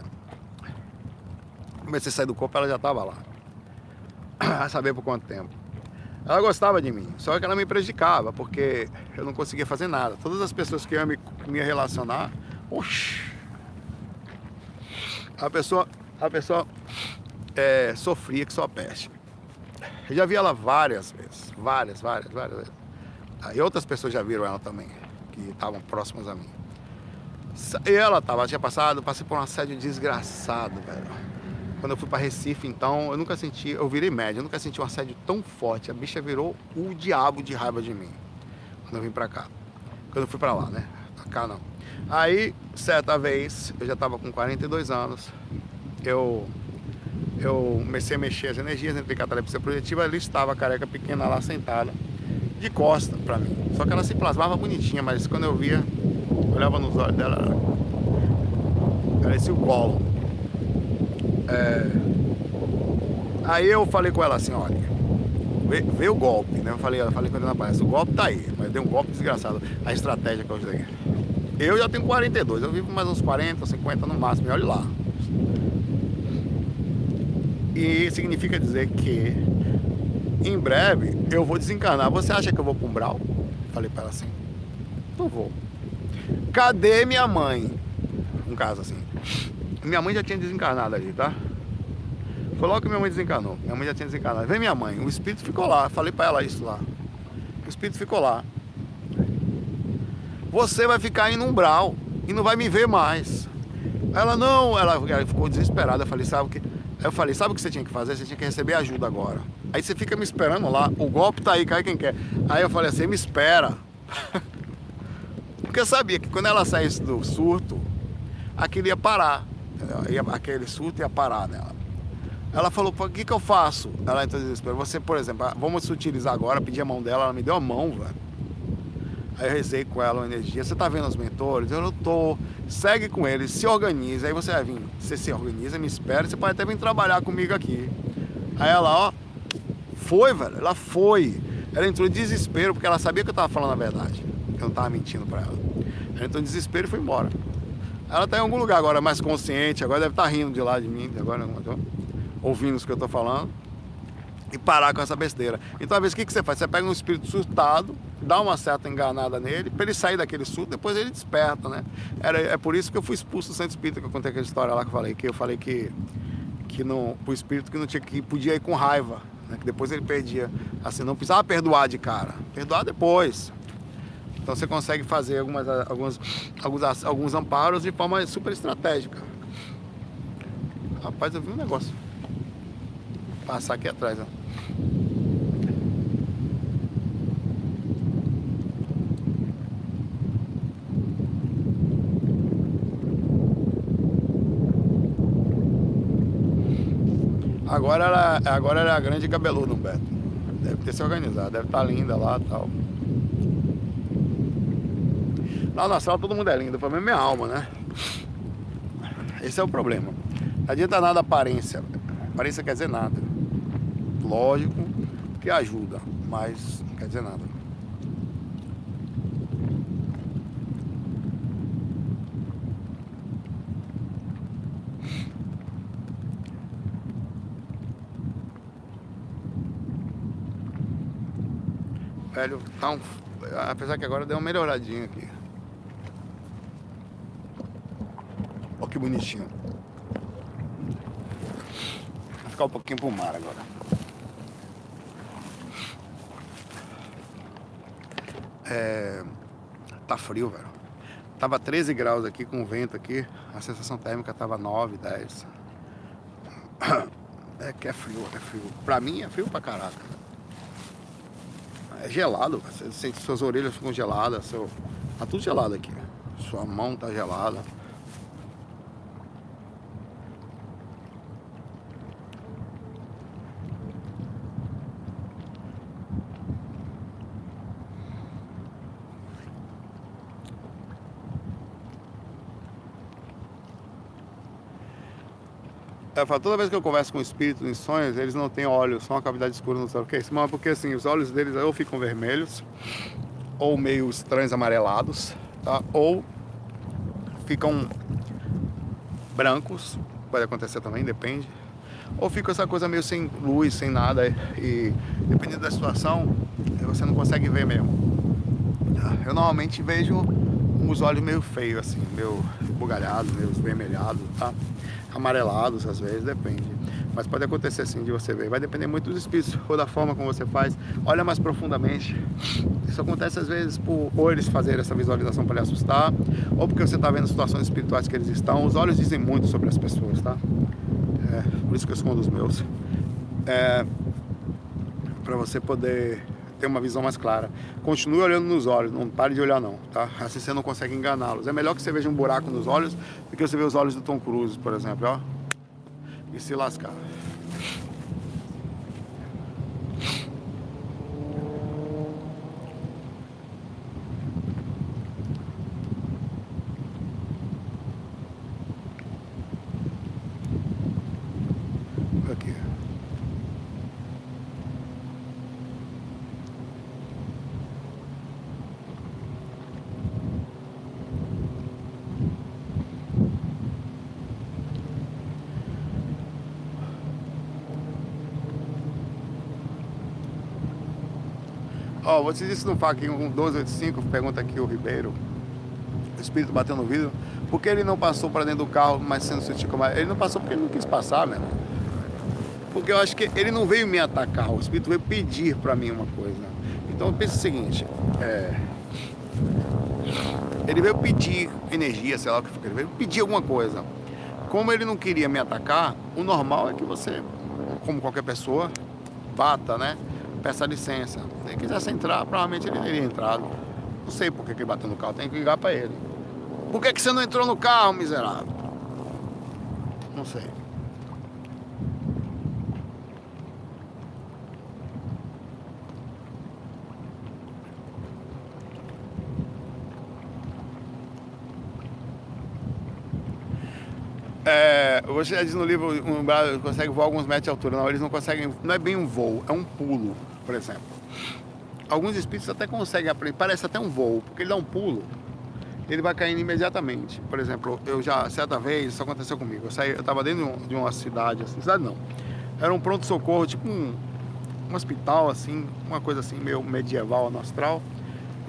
Comecei a sair do corpo, ela já estava lá. A saber por quanto tempo. Ela gostava de mim, só que ela me prejudicava, porque eu não conseguia fazer nada. Todas as pessoas que iam me, me relacionar, oxi, a pessoa, a pessoa é, sofria que só peste. Eu já vi ela várias vezes, várias, várias, várias vezes. Aí outras pessoas já viram ela também, que estavam próximas a mim. E ela tava, tinha passado, passei por um assédio desgraçado, velho. Quando eu fui para Recife, então, eu nunca senti, eu virei médio, eu nunca senti um assédio tão forte. A bicha virou o diabo de raiva de mim. Quando eu vim para cá. Quando eu fui para lá, né? Pra cá não. Aí, certa vez, eu já estava com 42 anos, eu eu comecei a mexer as energias, entrei catalepsia projetiva, ali estava a careca pequena lá sentada, de costa para mim. Só que ela se plasmava bonitinha, mas quando eu via, olhava nos olhos dela, parecia o colo. É... Aí eu falei com ela assim, olha, Veio, o golpe, né? Eu falei, eu falei quando ele aparece, o golpe tá aí, mas deu um golpe desgraçado. A estratégia que eu usei. Eu já tenho 42, eu vivo mais uns 40, 50 no máximo, e olha lá. E significa dizer que em breve eu vou desencarnar. Você acha que eu vou para? Falei para ela assim. Não vou. Cadê minha mãe? Um caso assim. Minha mãe já tinha desencarnado ali, tá? Foi logo que minha mãe desencarnou. Minha mãe já tinha desencarnado. Vem minha mãe. O espírito ficou lá. Falei para ela isso lá. O espírito ficou lá. Você vai ficar em um umbral e não vai me ver mais. Ela não, ela, ela ficou desesperada. Eu falei, sabe o que? Eu falei, sabe o que você tinha que fazer? Você tinha que receber ajuda agora. Aí você fica me esperando lá, o golpe tá aí, cai quem quer. Aí eu falei assim, me espera. Porque eu sabia que quando ela saísse do surto, aquilo ia parar. Aquele surto ia parar nela. Ela falou, o que, que eu faço? Ela entrou em desespero. Você, por exemplo, vamos se utilizar agora, pedir a mão dela, ela me deu a mão, velho. Aí eu rezei com ela uma energia. Você tá vendo os mentores? Eu não tô. Segue com eles, se organiza. Aí você vai vir. Você se organiza, me espera. Você pode até vir trabalhar comigo aqui. Aí ela, ó, foi, velho. Ela foi. Ela entrou em desespero porque ela sabia que eu tava falando a verdade. Que eu não tava mentindo pra ela. Ela entrou em desespero e foi embora. Ela tá em algum lugar agora mais consciente. Agora deve estar tá rindo de lá de mim. Agora ouvindo o que eu tô falando e parar com essa besteira. Então, às vezes, o que, que você faz? Você pega um espírito surtado, dá uma certa enganada nele, para ele sair daquele surto, depois ele desperta, né? Era, é por isso que eu fui expulso do centro espírita, que eu contei aquela história lá que eu falei, que eu falei que, que não, o espírito que não tinha que podia ir com raiva, né? que depois ele perdia. Assim, não precisava perdoar de cara, perdoar depois. Então você consegue fazer algumas, alguns, alguns, alguns amparos de forma super estratégica. Rapaz, eu vi um negócio. Passar aqui atrás, ó. Agora ela, agora é a grande cabeluda, Humberto. Deve ter se organizado, deve estar tá linda lá e tal. Lá na sala todo mundo é lindo, pra mim é minha alma, né? Esse é o problema. Não adianta nada aparência. Aparência quer dizer nada. Lógico que ajuda, mas não quer dizer nada. Velho, tá um... apesar que agora deu uma melhoradinha aqui. Olha que bonitinho. Vou ficar um pouquinho pro mar agora. É... Tá frio, velho. Tava 13 graus aqui com vento aqui. A sensação térmica tava 9, 10. É que é frio, é frio. Pra mim é frio pra caraca é gelado, você sente suas orelhas ficam geladas, seu... tá tudo gelado aqui. Sua mão tá gelada. Eu falo, toda vez que eu converso com espíritos em sonhos, eles não têm olhos, só uma cavidade escura no céu. O que isso? Mas porque assim, os olhos deles ou ficam vermelhos, ou meio estranhos amarelados, tá? Ou ficam brancos, pode acontecer também, depende. Ou fica essa coisa meio sem luz, sem nada, e dependendo da situação, você não consegue ver mesmo. Eu normalmente vejo os olhos meio feios, assim, meio bugalhados, meio esvermelhados, tá? Amarelados às vezes, depende. Mas pode acontecer assim de você ver. Vai depender muito dos espíritos ou da forma como você faz. Olha mais profundamente. Isso acontece às vezes por ou eles fazerem essa visualização para lhe assustar, ou porque você está vendo situações espirituais que eles estão. Os olhos dizem muito sobre as pessoas, tá? É, por isso que eu escondo os meus. É, para você poder ter uma visão mais clara. Continue olhando nos olhos, não pare de olhar não, tá? Assim você não consegue enganá-los. É melhor que você veja um buraco nos olhos do que você ver os olhos do Tom Cruise, por exemplo, ó. E se lascar. Aqui. Ó, oh, você disse no FAQ 1285, pergunta aqui o Ribeiro, o espírito bateu no vidro, por que ele não passou para dentro do carro, mas sendo sutil como Ele não passou porque ele não quis passar, mesmo. Porque eu acho que ele não veio me atacar, o espírito veio pedir para mim uma coisa. Então pensa o seguinte, é... ele veio pedir energia, sei lá o que foi, ele veio pedir alguma coisa. Como ele não queria me atacar, o normal é que você, como qualquer pessoa, bata, né? Peça licença. Se ele quisesse entrar, provavelmente ele teria entrado. Não sei por que ele bateu no carro, tem que ligar para ele. Por que, que você não entrou no carro, miserável? Não sei. É, você diz no livro um consegue voar alguns metros de altura. Não, eles não conseguem. Não é bem um voo, é um pulo, por exemplo. Alguns espíritos até conseguem aprender, parece até um voo, porque ele dá um pulo, ele vai caindo imediatamente. Por exemplo, eu já, certa vez, isso aconteceu comigo. Eu saí, eu estava dentro de, um, uma cidade, assim, cidade não. Era um pronto-socorro, tipo um, um hospital, assim, uma coisa assim, meio medieval, astral.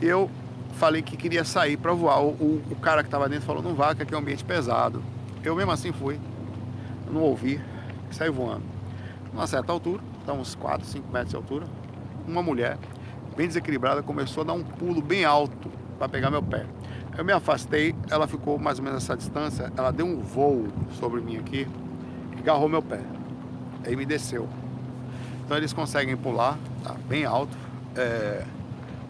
E eu falei que queria sair para voar. O, o, o cara que estava dentro falou: não vá, que aqui é um ambiente pesado. Eu mesmo assim fui, não ouvi, saí voando. Numa certa altura, está uns 4, 5 metros de altura, uma mulher, bem desequilibrada, começou a dar um pulo bem alto para pegar meu pé. Eu me afastei, ela ficou mais ou menos essa distância, ela deu um voo sobre mim aqui, e agarrou meu pé. Aí me desceu. Então eles conseguem pular, tá, bem alto. É,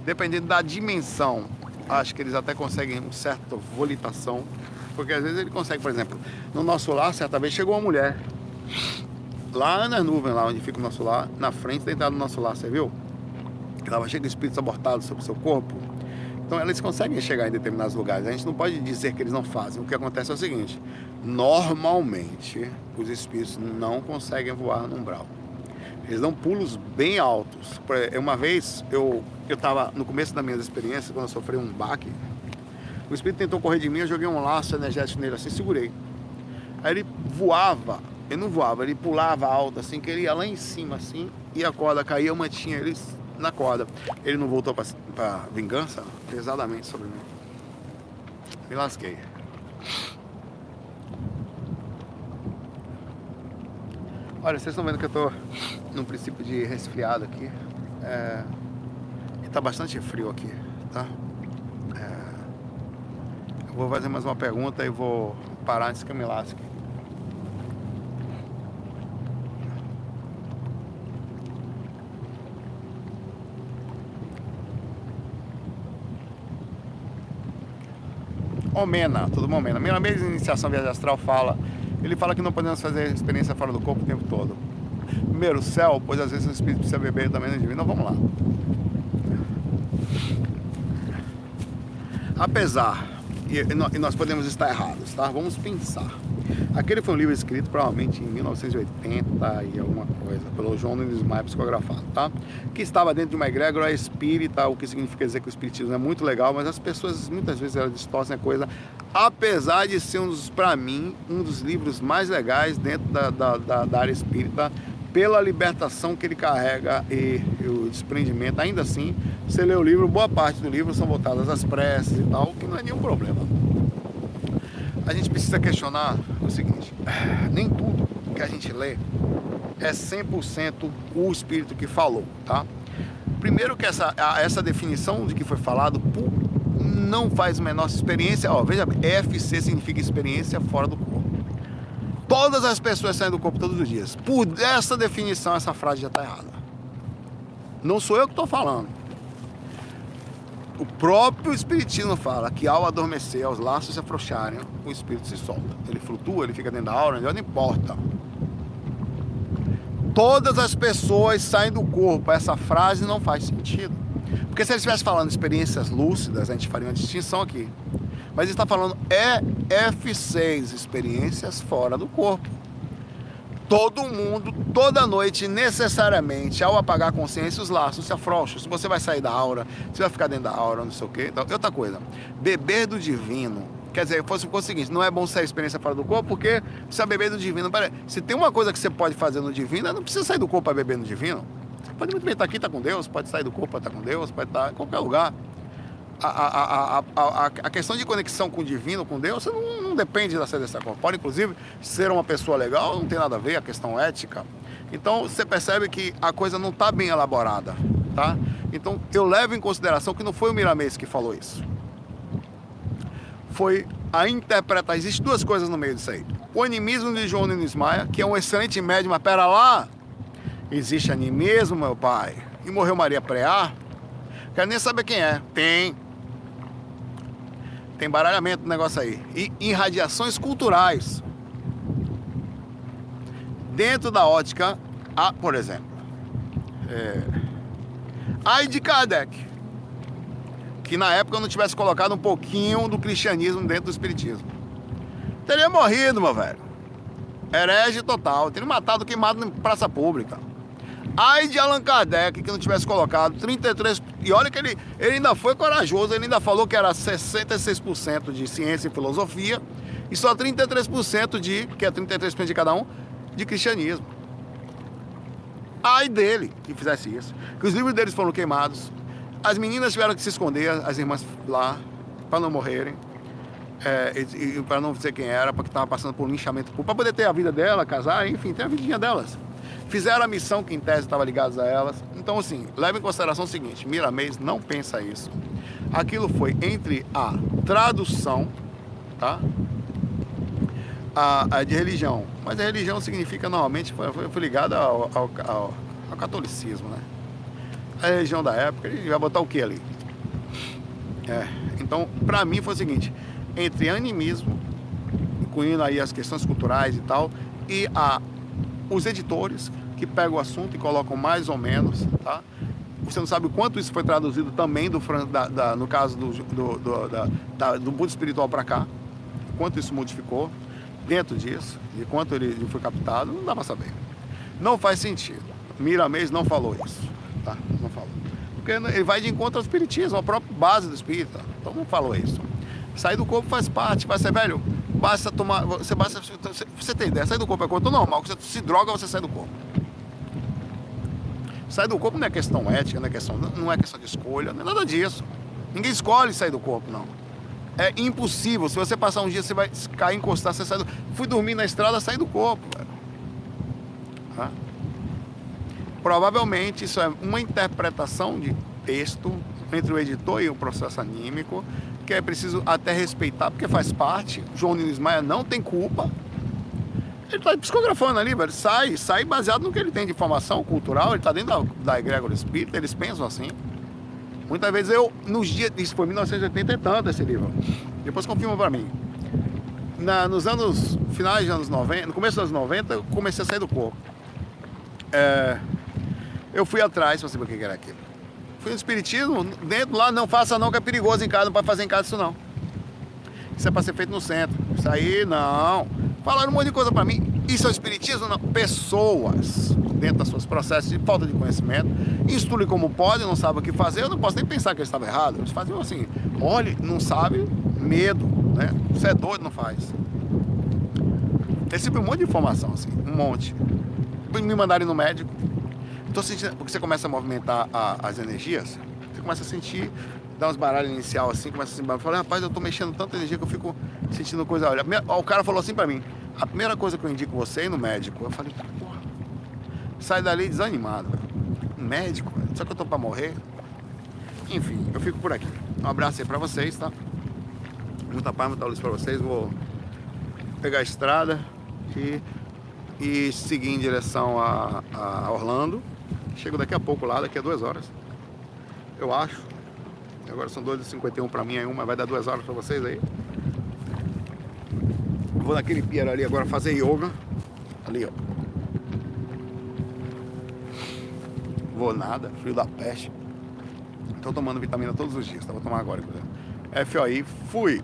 dependendo da dimensão, acho que eles até conseguem uma certa volitação porque às vezes ele consegue, por exemplo, no nosso lar, certa vez chegou uma mulher. Lá nas nuvens, lá onde fica o nosso lar, na frente da entrada do nosso lar, você viu? Cheio de espíritos abortados sobre o seu corpo. Então eles conseguem chegar em determinados lugares. A gente não pode dizer que eles não fazem. O que acontece é o seguinte: normalmente os espíritos não conseguem voar no umbral. Eles dão pulos bem altos. Uma vez eu eu estava no começo da minha experiência quando eu sofri um baque o espírito tentou correr de mim, eu joguei um laço energético nele assim, segurei. Aí ele voava, ele não voava, ele pulava alto assim, que ele ia lá em cima assim, e a corda caía, eu mantinha ele na corda. Ele não voltou para vingança pesadamente sobre mim. Me lasquei. Olha, vocês estão vendo que eu estou num princípio de resfriado aqui. É... E tá bastante frio aqui, tá? Vou fazer mais uma pergunta e vou parar antes que eu me lasque. Omena, tudo bom, Omena? Minha mesma iniciação viagem astral fala, ele fala que não podemos fazer experiência fora do corpo o tempo todo. Primeiro, céu, pois às vezes o espírito precisa beber também não divino. Então vamos lá. Apesar e nós podemos estar errados, tá? Vamos pensar. Aquele foi um livro escrito provavelmente em 1980 e alguma coisa, pelo João Nunes Maia, psicografado, tá? Que estava dentro de uma egrégora espírita, o que significa dizer que o espiritismo é muito legal, mas as pessoas muitas vezes elas distorcem a coisa, apesar de ser um dos, para mim, um dos livros mais legais dentro da, da, da, da área espírita, pela libertação que ele carrega e, e, o desprendimento. Ainda assim, você lê o livro, boa parte do livro são voltadas às preces e tal, que não é nenhum problema. A gente precisa questionar o seguinte: nem tudo que a gente lê é 100% o espírito que falou, tá? Primeiro que essa, essa definição de que foi falado não faz menor experiência. Ó, veja bem, FC significa experiência fora do corpo. Todas as pessoas saem do corpo todos os dias. Por essa definição, essa frase já está errada. Não sou eu que estou falando. O próprio Espiritismo fala que ao adormecer, aos laços se afrouxarem, o espírito se solta. Ele flutua, ele fica dentro da aura, não importa. Todas as pessoas saem do corpo. Essa frase não faz sentido. Porque se ele estivesse falando experiências lúcidas, a gente faria uma distinção aqui. Mas está falando EF6, experiências fora do corpo. Todo mundo, toda noite, necessariamente, ao apagar a consciência, os laços se afrouxam. Se você vai sair da aura, se vai ficar dentro da aura, não sei o quê. Então, outra coisa, beber do divino. Quer dizer, fosse o seguinte, não é bom sair experiência fora do corpo, porque precisa beber do divino. Se tem uma coisa que você pode fazer no divino, não precisa sair do corpo para beber no divino. Pode muito bem estar aqui, estar com Deus, pode sair do corpo, estar com Deus, pode estar em qualquer lugar. A, a, a, a, questão de conexão com o divino, com Deus, você não, não depende da dessa corpo. Pode, inclusive, ser uma pessoa legal, não tem nada a ver, a questão ética. Então, você percebe que a coisa não está bem elaborada, tá? Então, eu levo em consideração que não foi o Miramês que falou isso. Foi a interpretar. Existem duas coisas no meio disso aí. O animismo de João Nunes Maia, que é um excelente médium, mas pera lá, existe animismo, meu pai. E morreu Maria Preá. Quero nem saber quem é. Tem. Tem baralhamento no negócio aí. E irradiações culturais. Dentro da ótica, a, por exemplo, é, ai de Kardec, que na época não tivesse colocado um pouquinho do cristianismo dentro do espiritismo. Teria morrido, meu velho. Herege total. Teria matado, queimado em praça pública. Ai de Allan Kardec que não tivesse colocado 33. E olha que ele, ele ainda foi corajoso, ele ainda falou que era 66% de ciência e filosofia e só 33% de, que é 33% de cada um, de cristianismo. Ai dele que fizesse isso. Que os livros deles foram queimados. As meninas tiveram que se esconder, as irmãs lá, para não morrerem. É, para não dizer quem era, porque estava passando por um linchamento, para poder ter a vida dela, casar, enfim, ter a vidinha delas. Fizeram a missão que em tese estava ligada a elas. Então, assim, leve em consideração o seguinte: Miramês não pensa isso. Aquilo foi entre a tradução, tá? A, a de religião. Mas a religião significa normalmente, foi, foi ligada ao, ao, ao, ao, catolicismo, né? A religião da época, ele vai botar o que ali? É, então, para mim foi o seguinte: entre animismo, incluindo aí as questões culturais e tal, e a os editores que pegam o assunto e colocam mais ou menos, tá? Você não sabe o quanto isso foi traduzido também do, da, da, no caso do, do, do, da, do mundo espiritual para cá, quanto isso modificou dentro disso, e quanto ele, ele foi captado, não dá para saber. Não faz sentido. Miramês não falou isso, tá? Não falou. Porque ele vai de encontro ao espiritismo, a própria base do espírita. Então não falou isso. Sair do corpo faz parte, vai ser velho basta tomar. Você basta. Você tem ideia, sair do corpo é coisa normal. Você se droga, você sai do corpo. Sair do corpo não é questão ética, não é questão, não é questão de escolha, não é nada disso. Ninguém escolhe sair do corpo, não. É impossível. Se você passar um dia, você vai cair, encostar, você sai do. Fui dormir na estrada, sair do corpo. Provavelmente isso é uma interpretação de texto entre o editor e o processo anímico que é preciso até respeitar, porque faz parte. João Nunes Maia não tem culpa. Ele está psicografando ali, velho. Sai, sai baseado no que ele tem de informação cultural, ele está dentro da, da egrégora espírita, eles pensam assim. Muitas vezes eu, nos dias, isso foi 1980 e tanto esse livro. Depois confirma para mim. Na, nos anos, finais de anos 90, no começo dos anos 90, eu comecei a sair do corpo. É, eu fui atrás para saber o que era aquilo fui no espiritismo, dentro lá, não faça não, que é perigoso em casa, não pode fazer em casa isso não. Isso é para ser feito no centro. Isso aí não. Falaram um monte de coisa para mim. Isso é espiritismo? Não. Pessoas, dentro dos seus processos de falta de conhecimento, instruem como pode, não sabem o que fazer. Eu não posso nem pensar que eles estavam errados. Eles faziam assim: olhe, não sabe, medo, né? Você é doido, não faz. Recebi um monte de informação, assim, um monte. Me mandaram no médico, Tô sentindo, porque você começa a movimentar a, as energias, você começa a sentir, dá uns baralhos inicial assim, começa a se eu falei, rapaz, eu tô mexendo tanta energia que eu fico sentindo coisa. Olha, o cara falou assim pra mim, a primeira coisa que eu indico você é ir no médico. Eu falei, porra, sai dali desanimado. Médico? Só que eu tô pra morrer? Enfim, eu fico por aqui. Um abraço aí pra vocês, tá? Muita paz, muita luz pra vocês. Vou pegar a estrada e, e seguir em direção a, a Orlando. Chego daqui a pouco lá, daqui a duas horas. Eu acho. Agora são 2h51 para mim aí, uma vai dar duas horas para vocês aí. Vou naquele pier ali agora fazer yoga. Ali, ó. Vou nada, frio da peste. Estou tomando vitamina todos os dias, tá? Vou tomar agora, inclusive. FOI, fui!